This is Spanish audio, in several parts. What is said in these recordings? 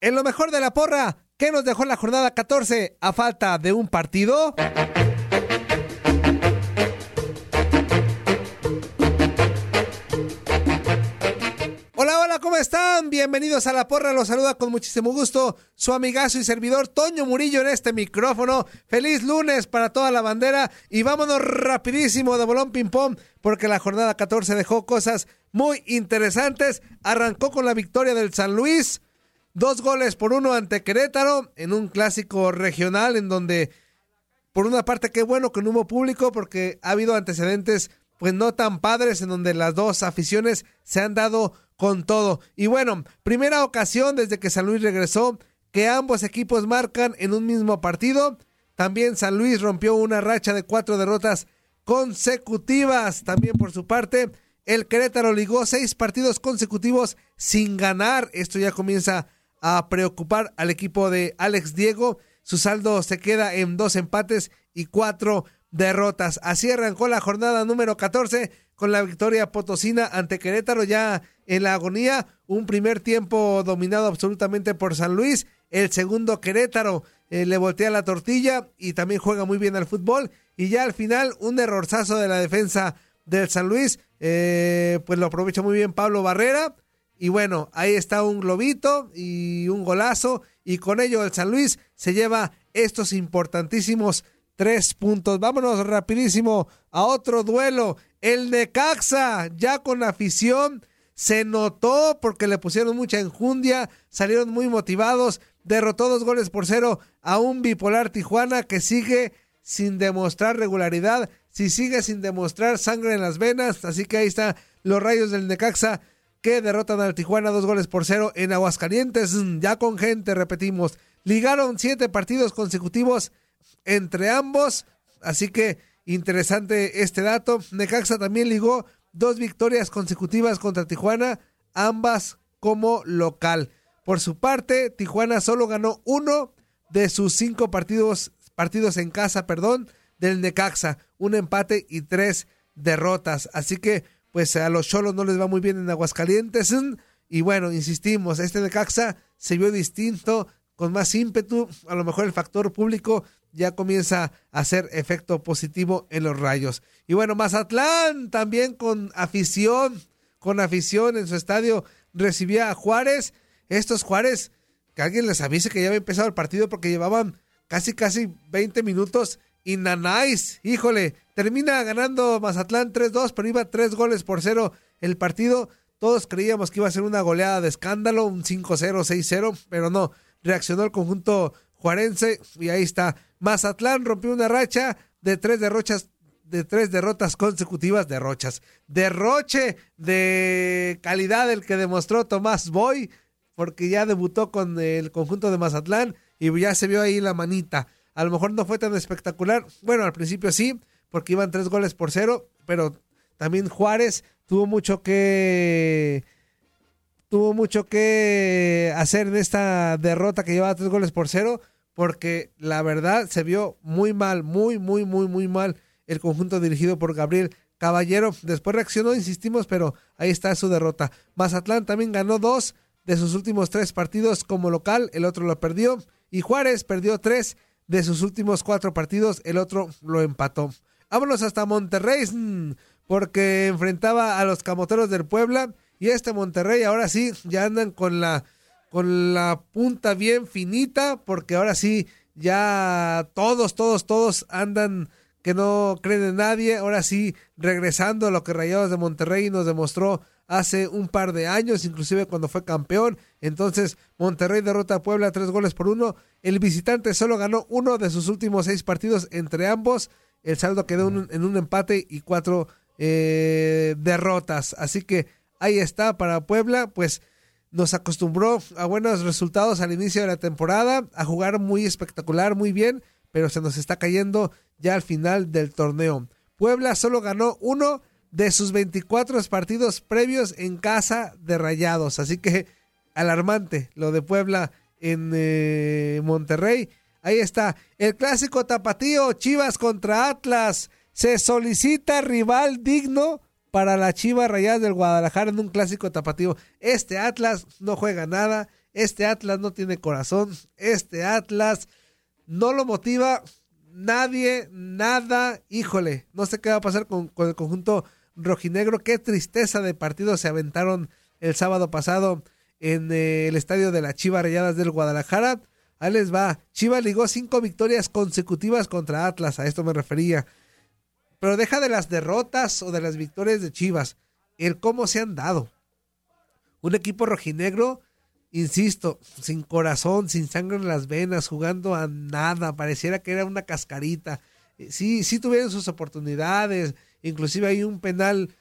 En lo mejor de la porra, ¿qué nos dejó la jornada 14 a falta de un partido? Hola, hola, ¿cómo están? Bienvenidos a La Porra, los saluda con muchísimo gusto su amigazo y servidor Toño Murillo en este micrófono. Feliz lunes para toda la bandera y vámonos rapidísimo de bolón ping pong porque la jornada 14 dejó cosas muy interesantes. Arrancó con la victoria del San Luis, dos goles por uno ante Querétaro en un clásico regional en donde por una parte qué bueno que no hubo público porque ha habido antecedentes pues no tan padres en donde las dos aficiones se han dado con todo. Y bueno, primera ocasión desde que San Luis regresó que ambos equipos marcan en un mismo partido. También San Luis rompió una racha de cuatro derrotas consecutivas. También por su parte, el Querétaro ligó seis partidos consecutivos sin ganar. Esto ya comienza a preocupar al equipo de Alex Diego. Su saldo se queda en dos empates y cuatro derrotas. Así arrancó la jornada número 14 con la victoria potosina ante Querétaro ya en la agonía. Un primer tiempo dominado absolutamente por San Luis. El segundo Querétaro eh, le voltea la tortilla y también juega muy bien al fútbol. Y ya al final un errorzazo de la defensa del San Luis. eh, pues lo aprovecha muy bien Pablo Barrera. Y bueno, ahí está un globito y un golazo. Y con ello el San Luis se lleva estos importantísimos tres puntos. Vámonos rapidísimo a otro duelo. El Necaxa, ya con afición, se notó porque le pusieron mucha enjundia, salieron muy motivados, derrotó dos goles por cero a un bipolar Tijuana que sigue sin demostrar regularidad, si sigue sin demostrar sangre en las venas, así que ahí están los rayos del Necaxa que derrotan al Tijuana dos goles por cero en Aguascalientes, ya con gente, repetimos. Ligaron siete partidos consecutivos entre ambos, así que interesante este dato. Necaxa también ligó dos victorias consecutivas contra Tijuana, ambas como local. Por su parte, Tijuana solo ganó uno de sus cinco partidos, partidos en casa, perdón, del Necaxa, un empate y tres derrotas. Así que, pues a los cholos no les va muy bien en Aguascalientes. Y bueno, insistimos, este Necaxa se vio distinto, con más ímpetu. A lo mejor el factor público ya comienza a hacer efecto positivo en los rayos. Y bueno, Mazatlán también con afición, con afición en su estadio recibía a Juárez. Estos Juárez, que alguien les avise que ya había empezado el partido porque llevaban casi, casi 20 minutos. Y Nanáis, híjole, termina ganando Mazatlán 3-2, pero iba 3 goles por cero el partido. Todos creíamos que iba a ser una goleada de escándalo, un 5-0, 6-0, pero no. Reaccionó el conjunto juarense y ahí está. Mazatlán rompió una racha de tres derrochas de tres derrotas consecutivas, derrochas, derroche de calidad el que demostró Tomás Boy, porque ya debutó con el conjunto de Mazatlán y ya se vio ahí la manita. A lo mejor no fue tan espectacular, bueno, al principio sí, porque iban tres goles por cero, pero también Juárez tuvo mucho que tuvo mucho que hacer en esta derrota que llevaba tres goles por cero, porque la verdad se vio muy mal, muy, muy, muy, muy mal el conjunto dirigido por Gabriel Caballero. Después reaccionó, insistimos, pero ahí está su derrota. Mazatlán también ganó dos de sus últimos tres partidos como local, el otro lo perdió. Y Juárez perdió tres de sus últimos cuatro partidos, el otro lo empató. Vámonos hasta Monterrey, porque enfrentaba a los camoteros del Puebla. Y este Monterrey ahora sí, ya andan con la, con la punta bien finita, porque ahora sí, ya todos, todos, todos andan que no creen en nadie. Ahora sí, regresando a lo que Rayados de Monterrey nos demostró hace un par de años, inclusive cuando fue campeón. Entonces, Monterrey derrota a Puebla tres goles por uno. El visitante solo ganó uno de sus últimos seis partidos entre ambos. El saldo quedó en un empate y cuatro eh, derrotas. Así que ahí está para Puebla, pues nos acostumbró a buenos resultados al inicio de la temporada, a jugar muy espectacular, muy bien, pero se nos está cayendo ya al final del torneo. Puebla solo ganó uno de sus 24 partidos previos en casa de Rayados, así que alarmante lo de Puebla en eh, Monterrey. Ahí está, el clásico tapatío, Chivas contra Atlas. Se solicita rival digno para la Chivas Rayadas del Guadalajara en un clásico tapatío. Este Atlas no juega nada, este Atlas no tiene corazón, este Atlas no lo motiva nadie, nada. Híjole, no sé qué va a pasar con, el conjunto rojinegro. Qué tristeza de partido se aventaron el sábado pasado en eh, el estadio de la Chivas Rayadas del Guadalajara. Ahí les va. Chivas ligó cinco victorias consecutivas contra Atlas, a esto me refería. Pero deja de las derrotas o de las victorias de Chivas, el cómo se han dado. Un equipo rojinegro insisto, sin corazón, sin sangre en las venas, jugando a nada, pareciera que era una cascarita. Eh, sí, sí tuvieron sus oportunidades, inclusive hay un penal,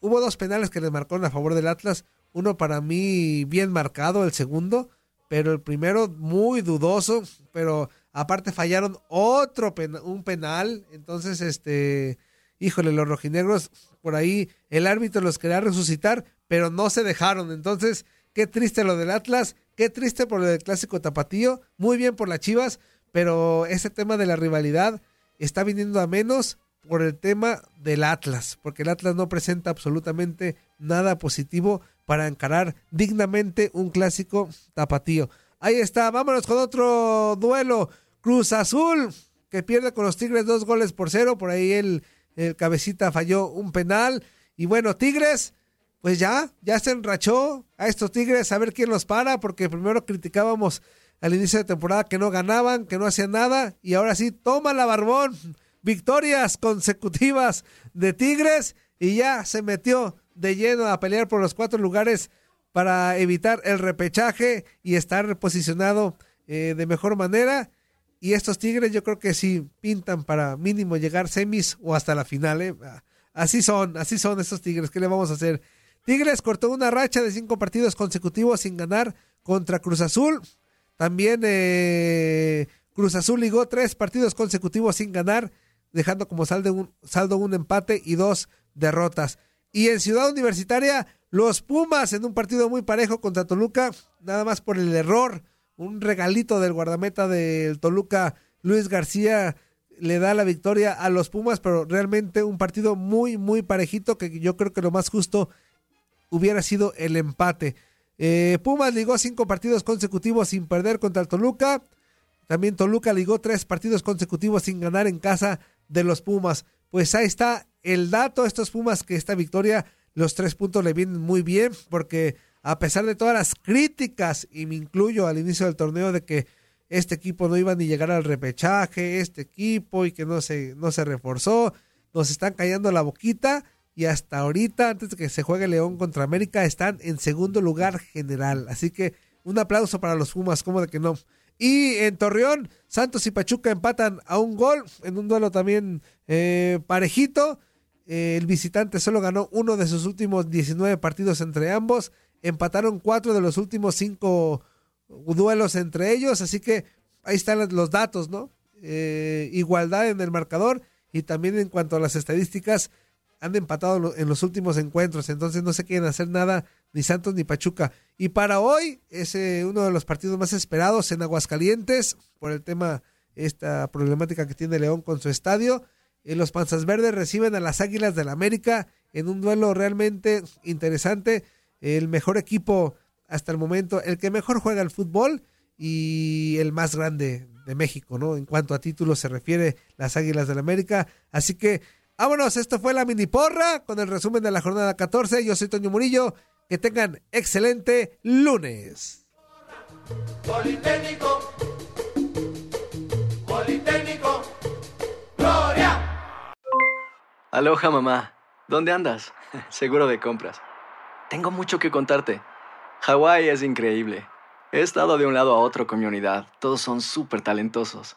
hubo dos penales que les marcaron a favor del Atlas, uno para mí bien marcado, el segundo, pero el primero muy dudoso, pero aparte fallaron otro un penal, entonces este, híjole, los rojinegros por ahí el árbitro los quería resucitar, pero no se dejaron, entonces Qué triste lo del Atlas, qué triste por del clásico tapatío, muy bien por las Chivas, pero ese tema de la rivalidad está viniendo a menos por el tema del Atlas, porque el Atlas no presenta absolutamente nada positivo para encarar dignamente un clásico tapatío. Ahí está, vámonos con otro duelo. Cruz Azul, que pierde con los Tigres dos goles por cero, por ahí el, el cabecita falló un penal. Y bueno, Tigres pues ya, ya se enrachó a estos Tigres a ver quién los para, porque primero criticábamos al inicio de temporada que no ganaban, que no hacían nada, y ahora sí, toma la barbón, victorias consecutivas de Tigres, y ya se metió de lleno a pelear por los cuatro lugares para evitar el repechaje y estar posicionado eh, de mejor manera. Y estos Tigres yo creo que sí pintan para mínimo llegar semis o hasta la final. ¿eh? Así son, así son estos Tigres. ¿Qué le vamos a hacer? Tigres cortó una racha de cinco partidos consecutivos sin ganar contra Cruz Azul. También eh, Cruz Azul ligó tres partidos consecutivos sin ganar, dejando como saldo un, saldo un empate y dos derrotas. Y en Ciudad Universitaria, los Pumas en un partido muy parejo contra Toluca, nada más por el error, un regalito del guardameta del Toluca, Luis García, le da la victoria a los Pumas, pero realmente un partido muy, muy parejito que yo creo que lo más justo hubiera sido el empate. Eh, Pumas ligó cinco partidos consecutivos sin perder contra el Toluca. También Toluca ligó tres partidos consecutivos sin ganar en casa de los Pumas. Pues ahí está el dato. Estos Pumas que esta victoria, los tres puntos le vienen muy bien porque a pesar de todas las críticas, y me incluyo al inicio del torneo de que este equipo no iba ni llegar al repechaje, este equipo y que no se, no se reforzó, nos están callando la boquita y hasta ahorita, antes de que se juegue León contra América, están en segundo lugar general. Así que un aplauso para los Pumas, como de que no. Y en Torreón, Santos y Pachuca empatan a un gol en un duelo también eh, parejito. Eh, el visitante solo ganó uno de sus últimos 19 partidos entre ambos. Empataron cuatro de los últimos cinco duelos entre ellos. Así que ahí están los datos, ¿no? Eh, igualdad en el marcador y también en cuanto a las estadísticas han empatado en los últimos encuentros, entonces no se quieren hacer nada ni Santos ni Pachuca. Y para hoy es eh, uno de los partidos más esperados en Aguascalientes por el tema, esta problemática que tiene León con su estadio. Eh, los Panzas Verdes reciben a las Águilas del la América en un duelo realmente interesante. El mejor equipo hasta el momento, el que mejor juega el fútbol y el más grande de México, ¿no? En cuanto a títulos se refiere, las Águilas del la América. Así que Vámonos, esto fue la mini porra con el resumen de la jornada 14. Yo soy Toño Murillo. Que tengan excelente lunes. Politécnico, Politécnico, Gloria. Aloha mamá, ¿dónde andas? Seguro de compras. Tengo mucho que contarte. Hawái es increíble. He estado de un lado a otro con mi unidad. Todos son súper talentosos.